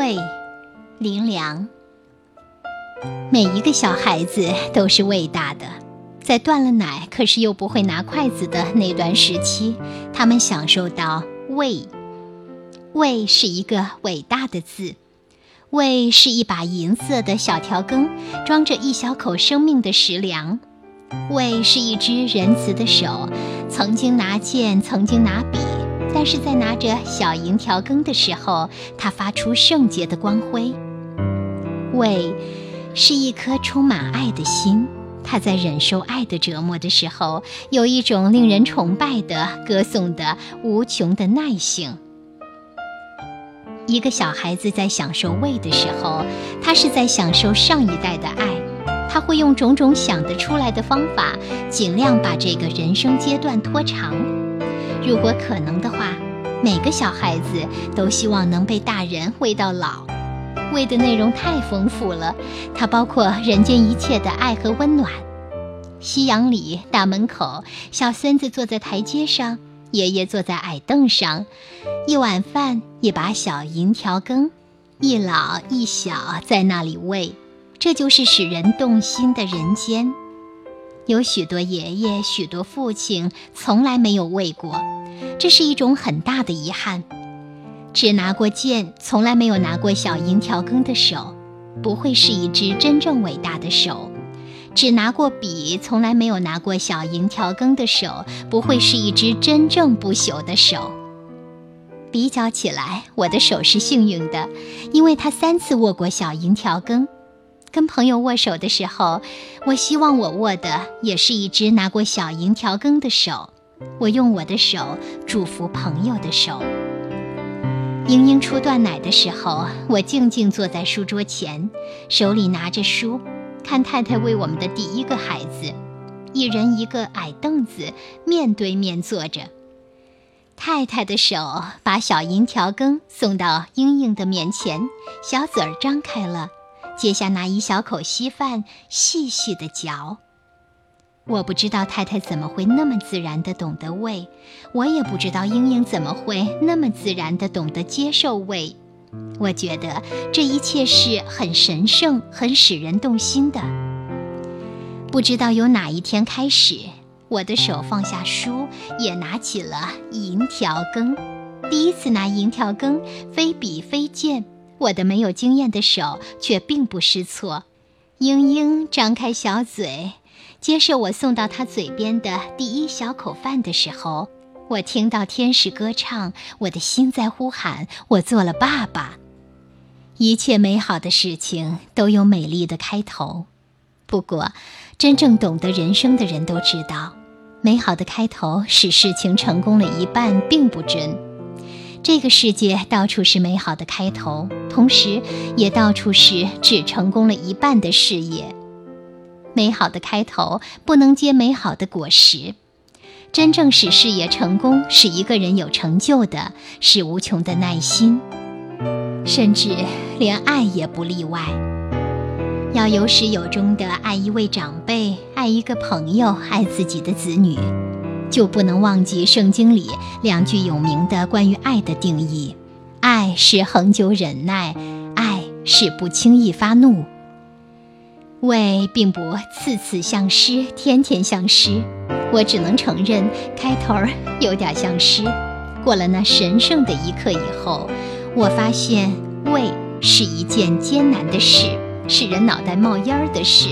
喂，林良。每一个小孩子都是喂大的，在断了奶可是又不会拿筷子的那段时期，他们享受到喂。喂是一个伟大的字，喂是一把银色的小调羹，装着一小口生命的食粮。喂是一只仁慈的手，曾经拿剑，曾经拿笔。但是在拿着小银条羹的时候，它发出圣洁的光辉。胃是一颗充满爱的心，它在忍受爱的折磨的时候，有一种令人崇拜的歌颂的无穷的耐性。一个小孩子在享受胃的时候，他是在享受上一代的爱，他会用种种想得出来的方法，尽量把这个人生阶段拖长。如果可能的话，每个小孩子都希望能被大人喂到老。喂的内容太丰富了，它包括人间一切的爱和温暖。夕阳里，大门口，小孙子坐在台阶上，爷爷坐在矮凳上，一碗饭，一把小银条羹，一老一小在那里喂，这就是使人动心的人间。有许多爷爷，许多父亲，从来没有喂过，这是一种很大的遗憾。只拿过剑，从来没有拿过小银条羹的手，不会是一只真正伟大的手；只拿过笔，从来没有拿过小银条羹的手，不会是一只真正不朽的手。比较起来，我的手是幸运的，因为他三次握过小银条羹。跟朋友握手的时候，我希望我握的也是一只拿过小银条羹的手。我用我的手祝福朋友的手。英英初断奶的时候，我静静坐在书桌前，手里拿着书，看太太为我们的第一个孩子，一人一个矮凳子，面对面坐着。太太的手把小银条羹送到英英的面前，小嘴儿张开了。接下那一小口稀饭，细细的嚼。我不知道太太怎么会那么自然的懂得喂，我也不知道英英怎么会那么自然的懂得接受喂。我觉得这一切是很神圣、很使人动心的。不知道由哪一天开始，我的手放下书，也拿起了银条羹。第一次拿银条羹，非笔非剑。我的没有经验的手却并不失措。英英张开小嘴，接受我送到她嘴边的第一小口饭的时候，我听到天使歌唱，我的心在呼喊：我做了爸爸。一切美好的事情都有美丽的开头，不过，真正懂得人生的人都知道，美好的开头使事情成功了一半，并不真。这个世界到处是美好的开头，同时也到处是只成功了一半的事业。美好的开头不能结美好的果实。真正使事业成功、使一个人有成就的，是无穷的耐心，甚至连爱也不例外。要有始有终地爱一位长辈，爱一个朋友，爱自己的子女。就不能忘记圣经里两句有名的关于爱的定义：爱是恒久忍耐，爱是不轻易发怒。胃，并不次次像诗，天天像诗。我只能承认开头儿有点像诗。过了那神圣的一刻以后，我发现胃是一件艰难的事，使人脑袋冒烟儿的事。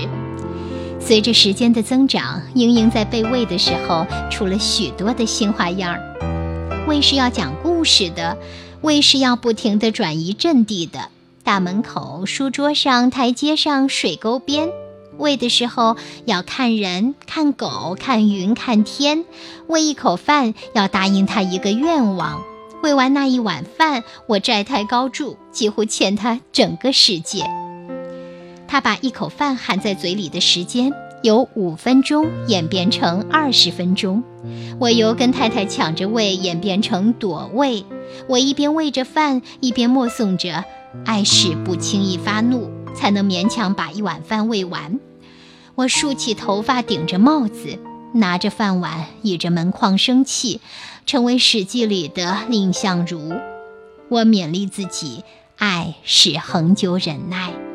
随着时间的增长，英英在被喂的时候出了许多的新花样儿。喂是要讲故事的，喂是要不停地转移阵地的。大门口、书桌上、台阶上、水沟边，喂的时候要看人、看狗、看云、看天。喂一口饭要答应他一个愿望。喂完那一碗饭，我债台高筑，几乎欠他整个世界。他把一口饭含在嘴里的时间由五分钟演变成二十分钟，我由跟太太抢着喂演变成躲喂。我一边喂着饭，一边默诵着“爱是不轻易发怒”，才能勉强把一碗饭喂完。我竖起头发，顶着帽子，拿着饭碗，倚着门框生气，成为《史记》里的蔺相如。我勉励自己。爱是恒久忍耐。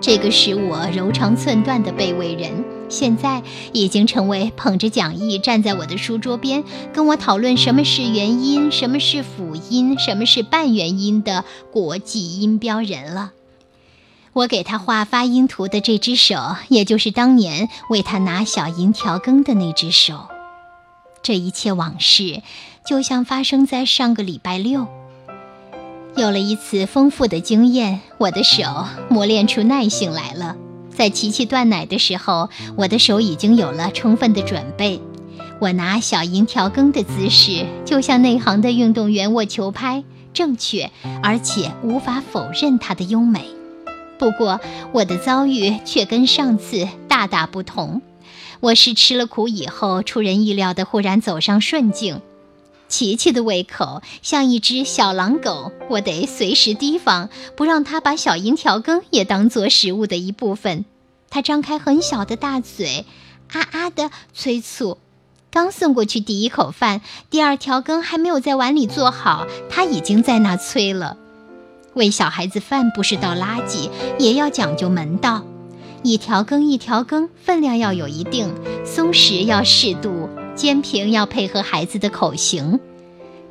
这个使我柔肠寸断的卑微人，现在已经成为捧着讲义站在我的书桌边，跟我讨论什么是元音、什么是辅音、什么是半元音的国际音标人了。我给他画发音图的这只手，也就是当年为他拿小银调羹的那只手。这一切往事，就像发生在上个礼拜六。有了一次丰富的经验，我的手磨练出耐性来了。在琪琪断奶的时候，我的手已经有了充分的准备。我拿小银调羹的姿势，就像内行的运动员握球拍，正确，而且无法否认它的优美。不过，我的遭遇却跟上次大大不同。我是吃了苦以后，出人意料的忽然走上顺境。琪琪的胃口像一只小狼狗，我得随时提防，不让它把小银条羹也当做食物的一部分。它张开很小的大嘴，啊啊的催促。刚送过去第一口饭，第二条羹还没有在碗里做好，它已经在那催了。喂小孩子饭不是倒垃圾，也要讲究门道。一条羹一条羹，分量要有一定，松弛要适度。煎平要配合孩子的口型，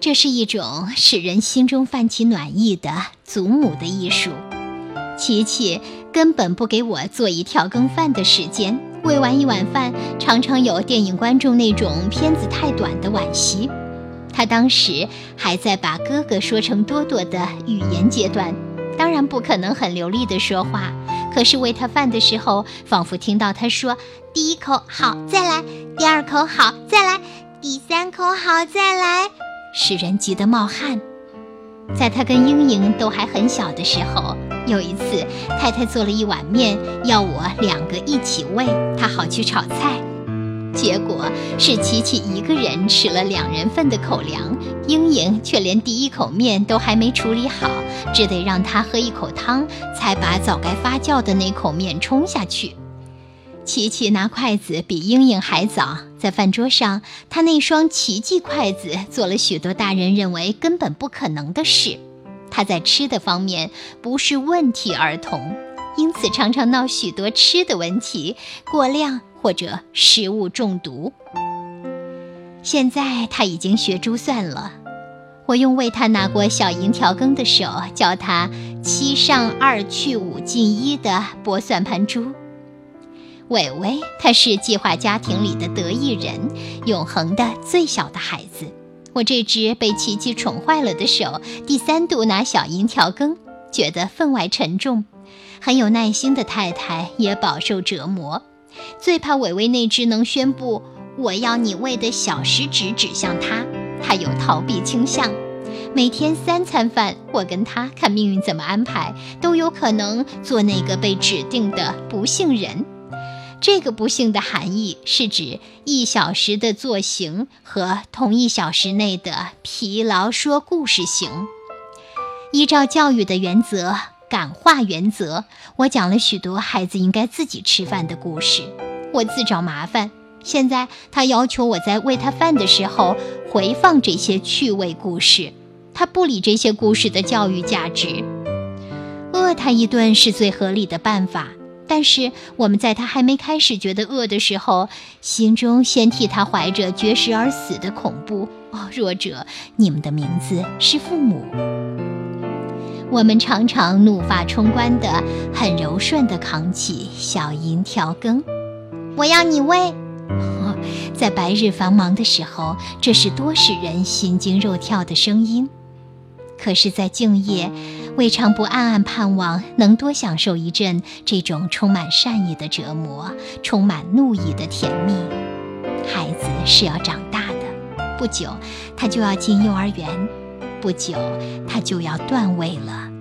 这是一种使人心中泛起暖意的祖母的艺术。琪琪根本不给我做一跳羹饭的时间，喂完一碗饭，常常有电影观众那种片子太短的惋惜。他当时还在把哥哥说成多多的语言阶段，当然不可能很流利的说话。可是喂他饭的时候，仿佛听到他说：“第一口好，再来；第二口好，再来；第三口好，再来。”使人急得冒汗。在他跟英英都还很小的时候，有一次太太做了一碗面，要我两个一起喂他，好去炒菜。结果是琪琪一个人吃了两人份的口粮，英英却连第一口面都还没处理好，只得让他喝一口汤，才把早该发酵的那口面冲下去。琪琪拿筷子比英英还早，在饭桌上，他那双奇迹筷子做了许多大人认为根本不可能的事。他在吃的方面不是问题儿童，因此常常闹许多吃的问题，过量。或者食物中毒。现在他已经学珠算了，我用为他拿过小银调羹的手教他七上二去五进一的拨算盘珠。伟伟他是计划家庭里的得意人，永恒的最小的孩子。我这只被琪琪宠坏了的手，第三度拿小银调羹，觉得分外沉重。很有耐心的太太也饱受折磨。最怕伟伟那只能宣布我要你喂的小食指指向他，他有逃避倾向。每天三餐饭，我跟他看命运怎么安排，都有可能做那个被指定的不幸人。这个不幸的含义是指一小时的坐行和同一小时内的疲劳说故事型。依照教育的原则。感化原则，我讲了许多孩子应该自己吃饭的故事。我自找麻烦。现在他要求我在喂他饭的时候回放这些趣味故事。他不理这些故事的教育价值，饿他一顿是最合理的办法。但是我们在他还没开始觉得饿的时候，心中先替他怀着绝食而死的恐怖。哦，弱者，你们的名字是父母。我们常常怒发冲冠的、很柔顺的扛起小银条羹，我要你喂。在白日繁忙的时候，这是多使人心惊肉跳的声音；可是，在静夜，未尝不暗暗盼望能多享受一阵这种充满善意的折磨、充满怒意的甜蜜。孩子是要长大的，不久他就要进幼儿园。不久，他就要断位了。